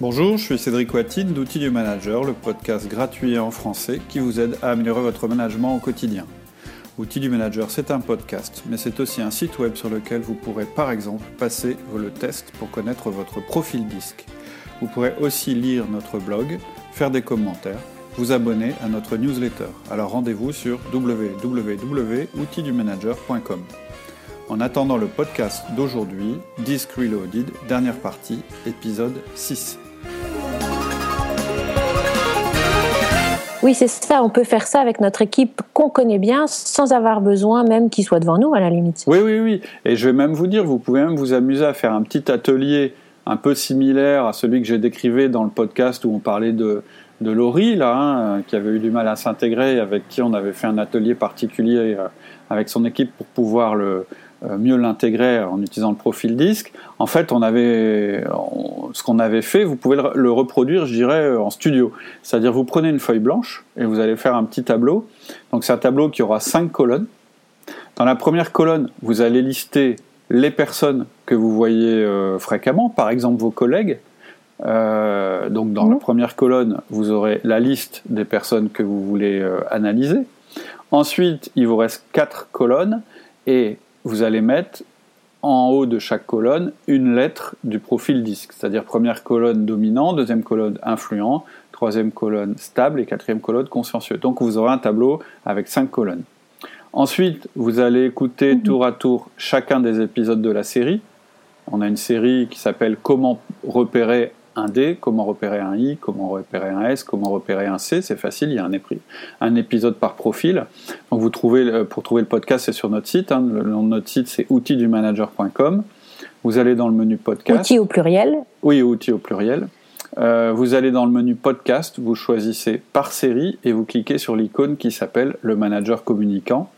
Bonjour, je suis Cédric Watine d'Outils du Manager, le podcast gratuit en français qui vous aide à améliorer votre management au quotidien. Outils du Manager, c'est un podcast, mais c'est aussi un site web sur lequel vous pourrez par exemple passer le test pour connaître votre profil disque. Vous pourrez aussi lire notre blog, faire des commentaires, vous abonner à notre newsletter. Alors rendez-vous sur www.outildumanager.com. En attendant le podcast d'aujourd'hui, Disc Reloaded, dernière partie, épisode 6. Oui, c'est ça. On peut faire ça avec notre équipe qu'on connaît bien, sans avoir besoin même qu'ils soient devant nous, à la limite. Oui, oui, oui. Et je vais même vous dire, vous pouvez même vous amuser à faire un petit atelier un peu similaire à celui que j'ai décrivé dans le podcast où on parlait de, de Laurie, là, hein, qui avait eu du mal à s'intégrer, avec qui on avait fait un atelier particulier euh, avec son équipe pour pouvoir le, euh, mieux l'intégrer en utilisant le profil disque. En fait, on avait, ce qu'on avait fait, vous pouvez le, reproduire, je dirais, euh, en studio. C'est-à-dire, vous prenez une feuille blanche et vous allez faire un petit tableau. Donc, c'est un tableau qui aura cinq colonnes. Dans la première colonne, vous allez lister les personnes que vous voyez euh, fréquemment, par exemple vos collègues. donc, dans la mmh. première colonne, vous aurez la liste des personnes que vous voulez analyser. Ensuite, il vous reste quatre colonnes et vous allez mettre en haut de chaque colonne une lettre du profil disque, c'est-à-dire première colonne dominant, deuxième colonne influent, troisième colonne stable et quatrième colonne consciencieux. Donc vous aurez un tableau avec cinq colonnes. Ensuite, vous allez écouter mhm. tour à tour chacun des épisodes de la série. On a une série qui s'appelle Comment repérer un D, comment repérer un I, comment repérer un S, comment repérer un C, c'est facile, il y a un, un, épisode par profil. Donc vous trouvez, pour trouver le podcast, c'est sur notre site. Hein. le nom de notre site, c'est outildumanager.com. Vous allez dans le menu podcast. Outils au pluriel Oui, outils au pluriel. Euh, vous allez dans le menu podcast, vous choisissez par série et vous cliquez sur l'icône qui s'appelle le manager communicant.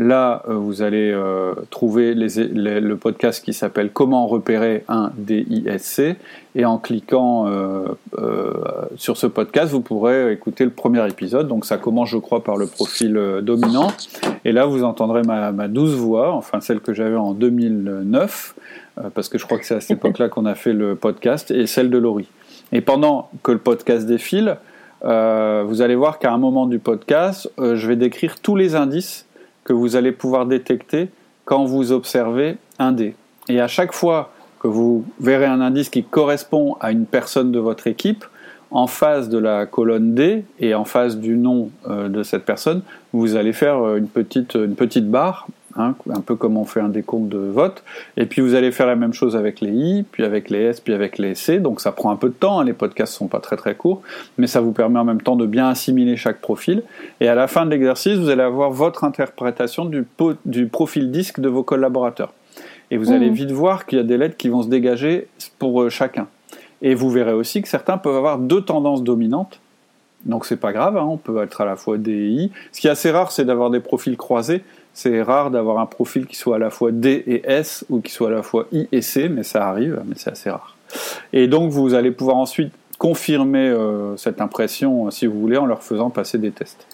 Là, euh, vous allez euh, trouver le podcast qui s'appelle Comment repérer un DISC. Et en cliquant euh, sur ce podcast, vous pourrez écouter le premier épisode. Donc ça commence, je crois, par le profil dominant. Et là, vous entendrez ma, douce voix, enfin celle que j'avais en 2009, parce que je crois que c'est à cette époque-là qu'on a fait le podcast, et celle de Laurie. Et pendant que le podcast défile, vous allez voir qu'à un moment du podcast, je vais décrire tous les indices vous allez pouvoir détecter quand vous observez un dé. Et à chaque fois que vous verrez un indice qui correspond à une personne de votre équipe, en face de la colonne D et en face du nom euh, de cette personne, vous allez faire euh, une petite barre Hein, un peu comme on fait un décompte de vote. Et puis vous allez faire la même chose avec les I, puis avec les S, puis avec les C. Donc ça prend un peu de temps, hein. les podcasts sont pas très très courts, mais ça vous permet en même temps de bien assimiler chaque profil. Et à la fin de l'exercice, vous allez avoir votre interprétation du, du profil disque de vos collaborateurs. Et vous allez mmh. vite voir qu'il y a des lettres qui vont se dégager pour euh, chacun. Et vous verrez aussi que certains peuvent avoir deux tendances dominantes. Donc c'est pas grave, hein. on peut être à la fois D et I. Ce qui est assez rare, c'est d'avoir des profils croisés. C'est rare d'avoir un profil qui soit à la fois D et S ou qui soit à la fois I et C, mais ça arrive, mais c'est assez rare. Et donc vous allez pouvoir ensuite confirmer euh, cette impression, euh, si vous voulez, en leur faisant passer des tests.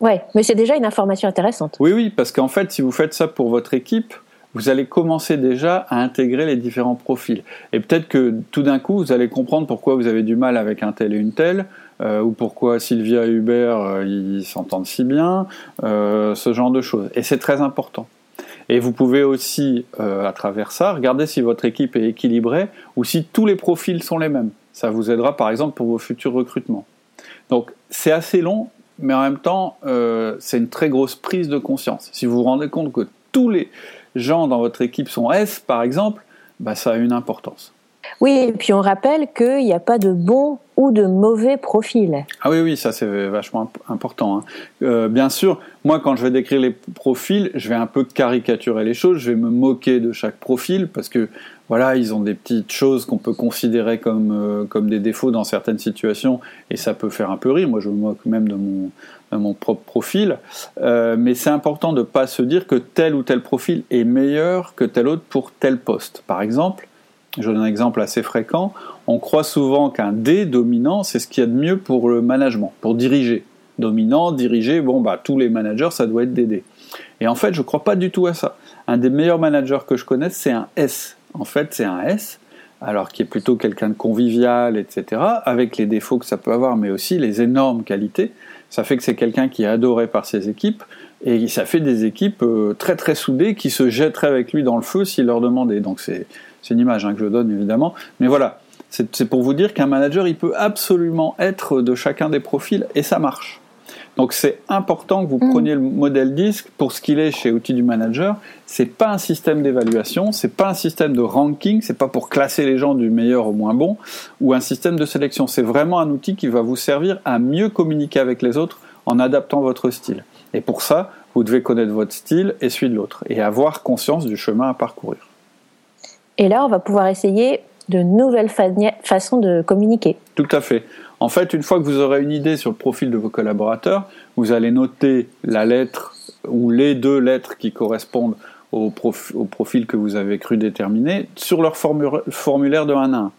Ouais, mais c'est déjà une information intéressante. Oui, oui, parce qu'en fait, si vous faites ça pour votre équipe, vous allez commencer déjà à intégrer les différents profils. Et peut-être que tout d'un coup, vous allez comprendre pourquoi vous avez du mal avec un tel et une telle, euh, ou pourquoi Sylvia et Hubert euh, ils s'entendent si bien, euh, ce genre de choses. Et c'est très important. Et vous pouvez aussi, à travers ça, regarder si votre équipe est équilibrée ou si tous les profils sont les mêmes. Ça vous aidera par exemple pour vos futurs recrutements. Donc c'est assez long, mais en même temps, c'est une très grosse prise de conscience. Si vous vous rendez compte que tous les gens dans votre équipe sont S, par exemple, bah, ça a une importance. Oui, et puis on rappelle qu'il n'y a pas de bon ou de mauvais profil. Ah oui, oui, ça c'est vachement important. Hein. Euh, bien sûr, moi quand je vais décrire les profils, je vais un peu caricaturer les choses, je vais me moquer de chaque profil parce que voilà, ils ont des petites choses qu'on peut considérer comme, euh, comme des défauts dans certaines situations et ça peut faire un peu rire. Moi je me moque même de mon, propre profil. Euh, mais c'est important de ne pas se dire que tel ou tel profil est meilleur que tel autre pour tel poste. Par exemple, je donne un exemple assez fréquent, on croit souvent qu'un D dominant, c'est ce qu'il y a de mieux pour le management, pour diriger. Dominant, diriger, bon, bah, tous les managers, ça doit être des D. Et en fait, je ne crois pas du tout à ça. Un des meilleurs managers que je connaisse, c'est un S. En fait, c'est un S. alors qui est plutôt quelqu'un de convivial, etc., avec les défauts que ça peut avoir, mais aussi les énormes qualités, ça fait que c'est quelqu'un qui est adoré par ses équipes, et ça fait des équipes euh, très très soudées qui se jetteraient avec lui dans le feu s'il leur demandait. Donc c'est une image hein, que je donne évidemment, mais voilà, c'est pour vous dire qu'un manager, il peut absolument être de chacun des profils, et ça marche. Donc c'est important que vous mm. preniez le modèle disque pour ce qu'il est chez Outils du Manager. C'est pas un système d'évaluation, c'est pas un système de ranking, c'est pas pour classer les gens du meilleur au moins bon, ou un système de sélection. C'est vraiment un outil qui va vous servir à mieux communiquer avec les autres en adaptant votre style. Et pour ça, vous devez connaître votre style et celui de l'autre, et avoir conscience du chemin à parcourir. Et là, on va pouvoir essayer de nouvelles façons de communiquer. Tout à fait. En fait, une fois que vous aurez une idée sur le profil de vos collaborateurs, vous allez noter la lettre ou les deux lettres qui correspondent au, profil que vous avez cru déterminer sur leur formulaire de 1 à 1.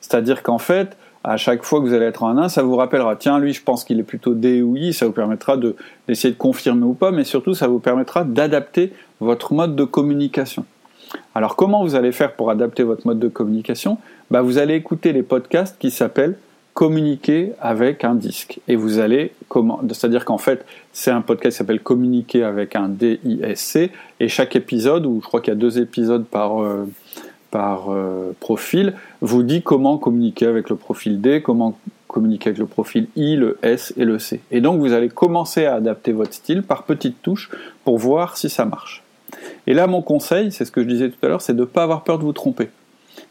C'est-à-dire qu'en fait, à chaque fois que vous allez être en 1 à 1, ça vous rappellera, tiens, lui, je pense qu'il est plutôt D ou I, ça vous permettra d'essayer de, confirmer ou pas, mais surtout, ça vous permettra d'adapter votre mode de communication. Alors, comment vous allez faire pour adapter votre mode de communication? Bah, Vous allez écouter les podcasts qui s'appellent communiquer avec un disque. Et vous allez, c'est-à-dire qu'en fait, c'est un podcast qui s'appelle Communiquer avec un D-I-S-C, et chaque épisode, ou je crois qu'il y a deux épisodes par, euh, par euh, profil, vous dit comment communiquer avec le profil D, comment communiquer avec le profil I, le S et le C. Et donc vous allez commencer à adapter votre style par petites touches pour voir si ça marche. Et là, mon conseil, c'est ce que je disais tout à l'heure, c'est de ne pas avoir peur de vous tromper.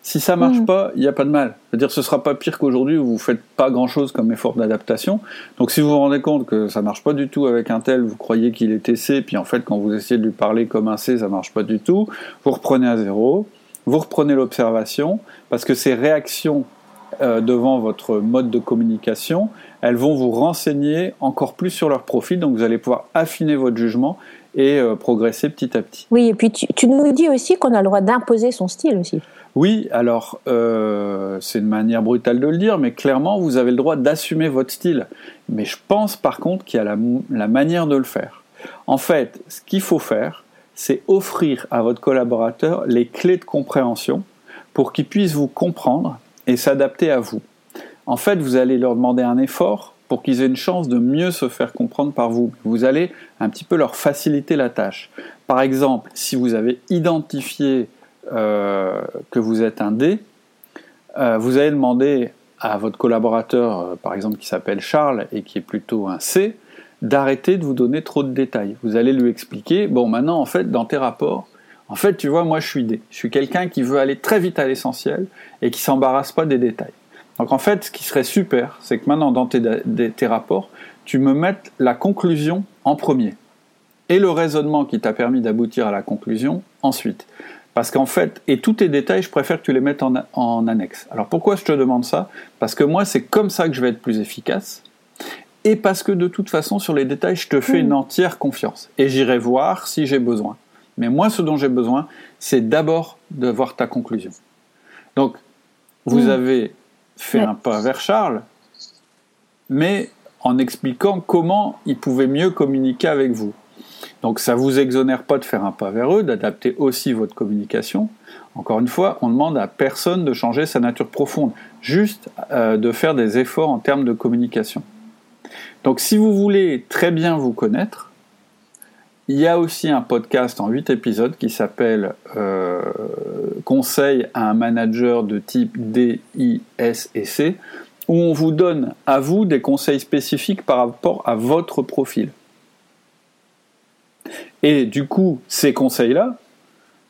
Si ça marche mm. pas, il n'y a pas de mal. C'est-à-dire ce sera pas pire qu'aujourd'hui où vous faites pas grand-chose comme effort d'adaptation. Donc si vous vous rendez compte que ça marche pas du tout avec un tel, vous croyez qu'il est C, puis en fait quand vous essayez de lui parler comme un C, ça marche pas du tout, vous reprenez à zéro, vous reprenez l'observation, parce que ces réactions euh, devant votre mode de communication, elles vont vous renseigner encore plus sur leur profil, donc vous allez pouvoir affiner votre jugement et euh, progresser petit à petit. Oui, et puis tu nous dis aussi qu'on a le droit d'imposer son style aussi. Oui, alors euh, c'est une manière brutale de le dire, mais clairement vous avez le droit d'assumer votre style. Mais je pense par contre qu'il y a la, la, manière de le faire. En fait, ce qu'il faut faire, c'est offrir à votre collaborateur les clés de compréhension pour qu'il puisse vous comprendre et s'adapter à vous. En fait, vous allez leur demander un effort pour qu'ils aient une chance de mieux se faire comprendre par vous. Vous allez un petit peu leur faciliter la tâche. Par exemple, si vous avez identifié euh, que vous êtes un D, euh, vous allez demander à votre collaborateur, euh, par exemple qui s'appelle Charles et qui est plutôt un C, d'arrêter de vous donner trop de détails. Vous allez lui expliquer, bon maintenant en fait dans tes rapports, en fait tu vois moi je suis je suis quelqu'un qui veut aller très vite à l'essentiel et qui s'embarrasse pas des détails. Donc en fait ce qui serait super, c'est que maintenant dans tes, tes rapports, tu me mettes la conclusion en premier et le raisonnement qui t'a permis d'aboutir à la conclusion ensuite. Parce qu'en fait, et tous tes détails, je préfère que tu les mettes en, annexe. Alors pourquoi je te demande ça? Parce que moi, c'est comme ça que je vais être plus efficace. Et parce que de toute façon, sur les détails, je te fais une hmm. entière confiance. Et j'irai voir si j'ai besoin. Mais moi, ce dont j'ai besoin, c'est d'abord de voir ta conclusion. Donc, vous hmm. avez fait un pas vers Charles, mais en expliquant comment il pouvait mieux communiquer avec vous. Donc ça ne vous exonère pas de faire un pas vers eux, d'adapter aussi votre communication. Encore une fois, on demande à personne de changer sa nature profonde, juste euh, de faire des efforts en termes de communication. Donc si vous voulez très bien vous connaître, il y a aussi un podcast en 8 épisodes qui s'appelle euh, Conseil à un manager de type D, I, S et C, où on vous donne à vous des conseils spécifiques par rapport à votre profil. Et du coup, ces conseils-là,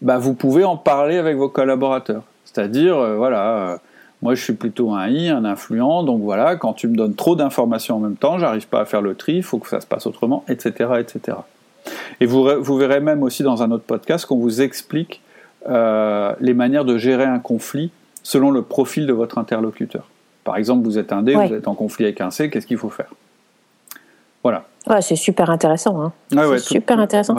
bah, vous pouvez en parler avec vos collaborateurs. C'est-à-dire, euh, voilà, euh, moi je suis plutôt un I, un influent, donc voilà, quand tu me donnes trop d'informations en même temps, j'arrive pas à faire le tri, il faut que ça se passe autrement, etc. etc. Et vous, vous verrez même aussi dans un autre podcast qu'on vous explique euh, les manières de gérer un conflit selon le profil de votre interlocuteur. Par exemple, vous êtes un D, vous êtes en conflit avec un C, qu'est-ce qu'il faut faire? Voilà. Ouais, c'est super intéressant. Hein. c'est super intéressant.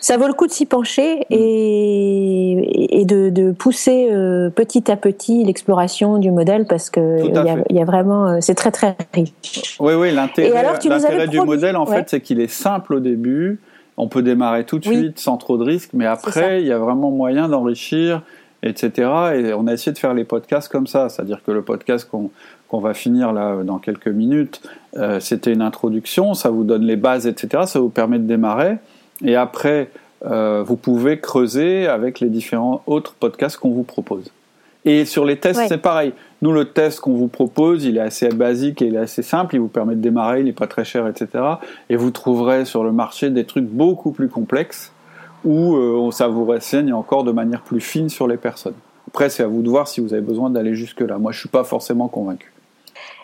Ça vaut le coup de s'y pencher mm. et, et de, de, pousser euh, petit à petit l'exploration du modèle parce que il y, y, a vraiment, euh, c'est très très riche. Oui, oui, l'intérêt du modèle en fait, c'est qu'il est simple au début. On peut démarrer tout de suite sans trop de risques, mais après, il y a vraiment moyen d'enrichir etc. Et on a essayé de faire les podcasts comme ça, c'est-à-dire que le podcast qu'on va finir là dans quelques minutes, euh, c'était une introduction, ça vous donne les bases, etc. Ça vous permet de démarrer. Et après, euh, vous pouvez creuser avec les différents autres podcasts qu'on vous propose. Et sur les tests, c'est pareil. Nous, le test qu'on vous propose, il est assez basique et il est assez simple. Il vous permet de démarrer, il n'est pas très cher, etc. Et vous trouverez sur le marché des trucs beaucoup plus complexes où euh, ça vous renseigne encore de manière plus fine sur les personnes. Après, c'est à vous de voir si vous avez besoin d'aller jusque-là. Moi, je ne suis pas forcément convaincu.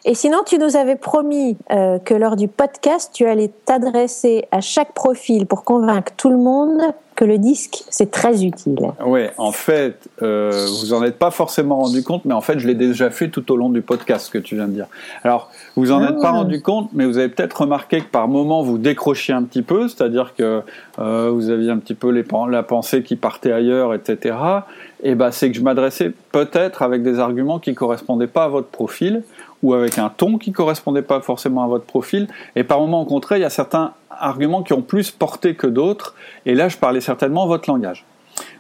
Et sinon, tu nous avais promis euh, que lors du podcast, tu allais t'adresser à chaque profil pour convaincre tout le monde que le disque, c'est très utile. Oui, en fait, euh, vous en êtes pas forcément rendu compte, mais en fait, je l'ai déjà fait tout au long du podcast, ce que tu viens de dire. Alors, vous en êtes pas ah. rendu compte, mais vous avez peut-être remarqué que par moments, vous décrochiez un petit peu, c'est-à-dire que euh, vous aviez un petit peu les, la pensée qui partait ailleurs, etc. Et ben, c'est que je m'adressais peut-être avec des arguments qui correspondaient pas à votre profil, ou avec un ton qui correspondait pas forcément à votre profil. Et par moments, au contraire, il y a certains arguments qui ont plus porté que d'autres. Et là, je parlais certainement votre langage.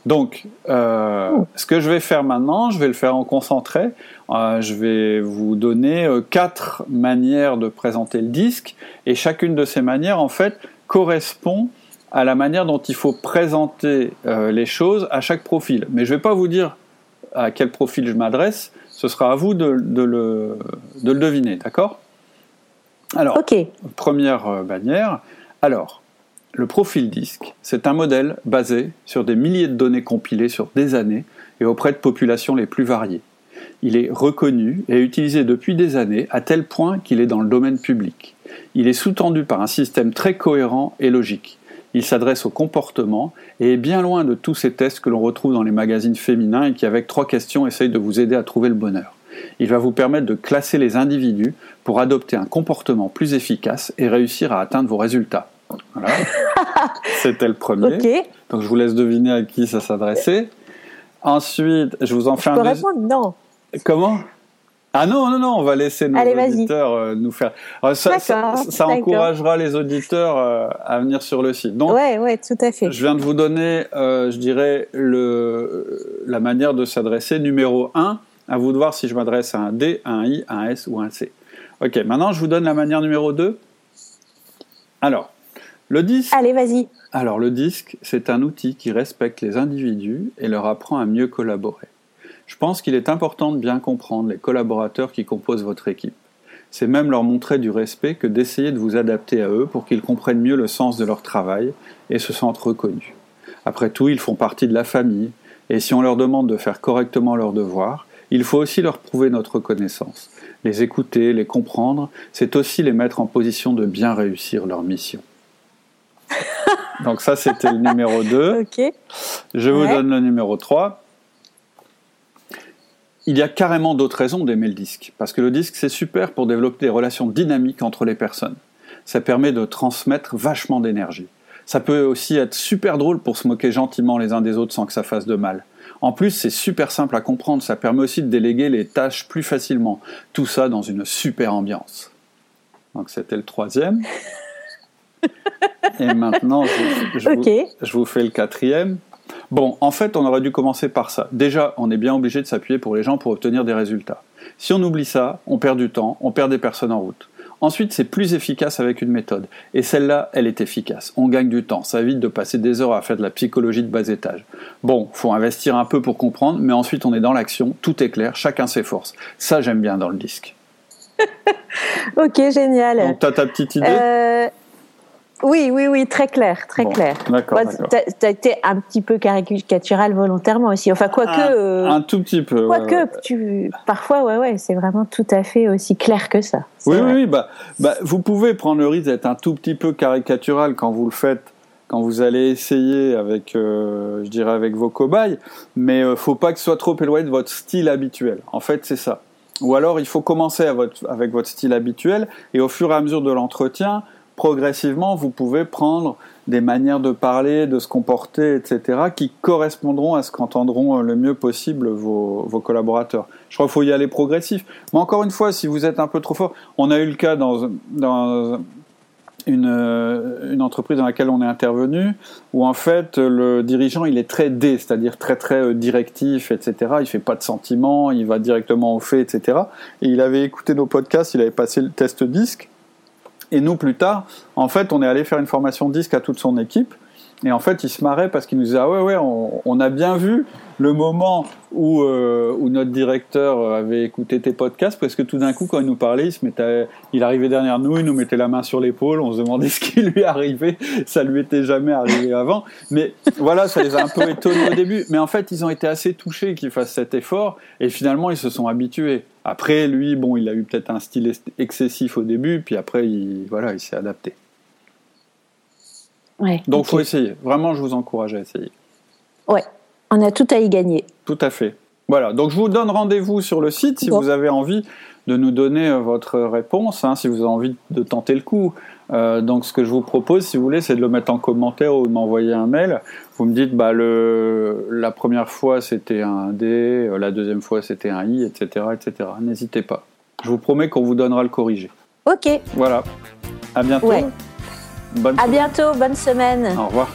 Donc, euh, ce que je vais faire maintenant, je vais le faire en concentré. Euh, je vais vous donner euh, quatre manières de présenter le disque, et chacune de ces manières, en fait, correspond à la manière dont il faut présenter les choses à chaque profil. Mais je ne vais pas vous dire à quel profil je m'adresse, ce sera à vous de, le, deviner, d'accord? Alors, première bannière. Alors, le profil disque, c'est un modèle basé sur des milliers de données compilées sur des années et auprès de populations les plus variées. Il est reconnu et utilisé depuis des années à tel point qu'il est dans le domaine public. Il est sous-tendu par un système très cohérent et logique. Il s'adresse au comportement et est bien loin de tous ces tests que l'on retrouve dans les magazines féminins et qui, avec trois questions, essayent de vous aider à trouver le bonheur. Il va vous permettre de classer les individus pour adopter un comportement plus efficace et réussir à atteindre vos résultats. Voilà. C'était le premier. Donc je vous laisse deviner à qui ça s'adressait. Ensuite, je vous en fais un. peux répondre Non. Comment? Ah non, non, non, on va laisser nos auditeurs euh, nous faire. ça, ça, encouragera les auditeurs euh, à venir sur le site. Donc, ouais, ouais, tout à fait. Je viens de vous donner, euh, je dirais, le, la manière de s'adresser. Numéro 1, à vous de voir si je m'adresse à un D, à un I, à un S ou à un C. Ok, maintenant je vous donne la manière numéro 2. Alors, le disque. Allez, vas-y. Alors, le disque, c'est un outil qui respecte les individus et leur apprend à mieux collaborer. Je pense qu'il est important de bien comprendre les collaborateurs qui composent votre équipe. C'est même leur montrer du respect que d'essayer de vous adapter à eux pour qu'ils comprennent mieux le sens de leur travail et se sentent reconnus. Après tout, ils font partie de la famille, et si on leur demande de faire correctement leurs devoirs, il faut aussi leur prouver notre reconnaissance. Les écouter, les comprendre, c'est aussi les mettre en position de bien réussir leur mission. Donc ça, c'était le numéro 2. Je vous donne le numéro 3 il y a carrément d'autres raisons d'aimer le disque. Parce que le disque, c'est super pour développer des relations dynamiques entre les personnes. Ça permet de transmettre vachement d'énergie. Ça peut aussi être super drôle pour se moquer gentiment les uns des autres sans que ça fasse de mal. En plus, c'est super simple à comprendre. Ça permet aussi de déléguer les tâches plus facilement. Tout ça dans une super ambiance. Donc c'était le troisième. Et maintenant, je vous fais le quatrième. Bon, en fait, on aurait dû commencer par ça. Déjà, on est bien obligé de s'appuyer pour les gens pour obtenir des résultats. Si on oublie ça, on perd du temps, on perd des personnes en route. Ensuite, c'est plus efficace avec une méthode. Et celle-là, elle est efficace. On gagne du temps. Ça évite de passer des heures à faire de la psychologie de bas étage. Bon, faut investir un peu pour comprendre, mais ensuite on est dans l'action, tout est clair, chacun s'efforce. Ça, j'aime bien dans le disque. ok, génial. Donc, t'as ta petite idée? Euh, oui, oui, oui, très clair, très clair. D'accord. tu as été un petit peu caricatural volontairement aussi. Enfin, quoique. Un, euh, un tout petit peu. Quoique, tu, parfois, ouais, ouais, c'est vraiment tout à fait aussi clair que ça. Oui, oui, oui, bah, bah, vous pouvez prendre le risque d'être un tout petit peu caricatural quand vous le faites, quand vous allez essayer avec, euh, je dirais, avec vos cobayes, mais euh, faut pas que ce soit trop éloigné de votre style habituel. En fait, c'est ça. Ou alors, il faut commencer avec votre style habituel et au fur et à mesure de l'entretien, progressivement, vous pouvez prendre des manières de parler, de se comporter, etc., qui correspondront à ce qu'entendront le mieux possible vos, collaborateurs. Je crois qu'il faut y aller progressif. Mais encore une fois, si vous êtes un peu trop fort, on a eu le cas dans, une, euh, entreprise dans laquelle on est intervenu, où en fait le dirigeant il est très D, c'est-à-dire très très euh, directif, etc. Il fait pas de sentiments, il va directement au fait, etc. Et il avait écouté nos podcasts, il avait passé le test disque. Et nous plus tard, en fait, on est allé faire une formation disque à toute son équipe. Et en fait, il se marrait parce qu'il nous disait ah ouais ouais, on, a bien vu le moment où euh, où notre directeur avait écouté tes podcasts parce que tout d'un coup quand il nous parlait, il se mettait, il arrivait derrière nous, il nous mettait la main sur l'épaule, on se demandait ce qui lui arrivait, ça lui était jamais arrivé avant. Mais voilà, ça les a un peu étonnés au début. Mais en fait, ils ont été assez touchés qu'il fasse cet effort et finalement ils se sont habitués. Après, lui, bon, il a eu peut-être un style excessif au début, puis après, il, voilà, il s'est adapté. Donc, il faut essayer. Vraiment, je vous encourage à essayer. Ouais, on a tout à y gagner. Tout à fait. Voilà, donc je vous donne rendez-vous sur le site si vous avez envie de nous donner euh, votre réponse, hein, si vous avez envie de tenter le coup. Euh, donc ce que je vous propose, si vous voulez, c'est de le mettre en commentaire ou de m'envoyer un mail. Vous me dites, bah, le, la première fois c'était un D, euh, la deuxième fois c'était un I, etc. etc. N'hésitez pas. Je vous promets qu'on vous donnera le corrigé. Ok. Voilà. À bientôt. Bonne à bientôt, bonne semaine. Au revoir.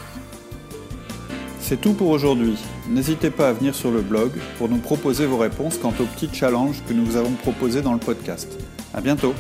C'est tout pour aujourd'hui. N'hésitez pas à venir sur le blog pour nous proposer vos réponses quant aux petits challenges que nous vous avons proposés dans le podcast. À bientôt.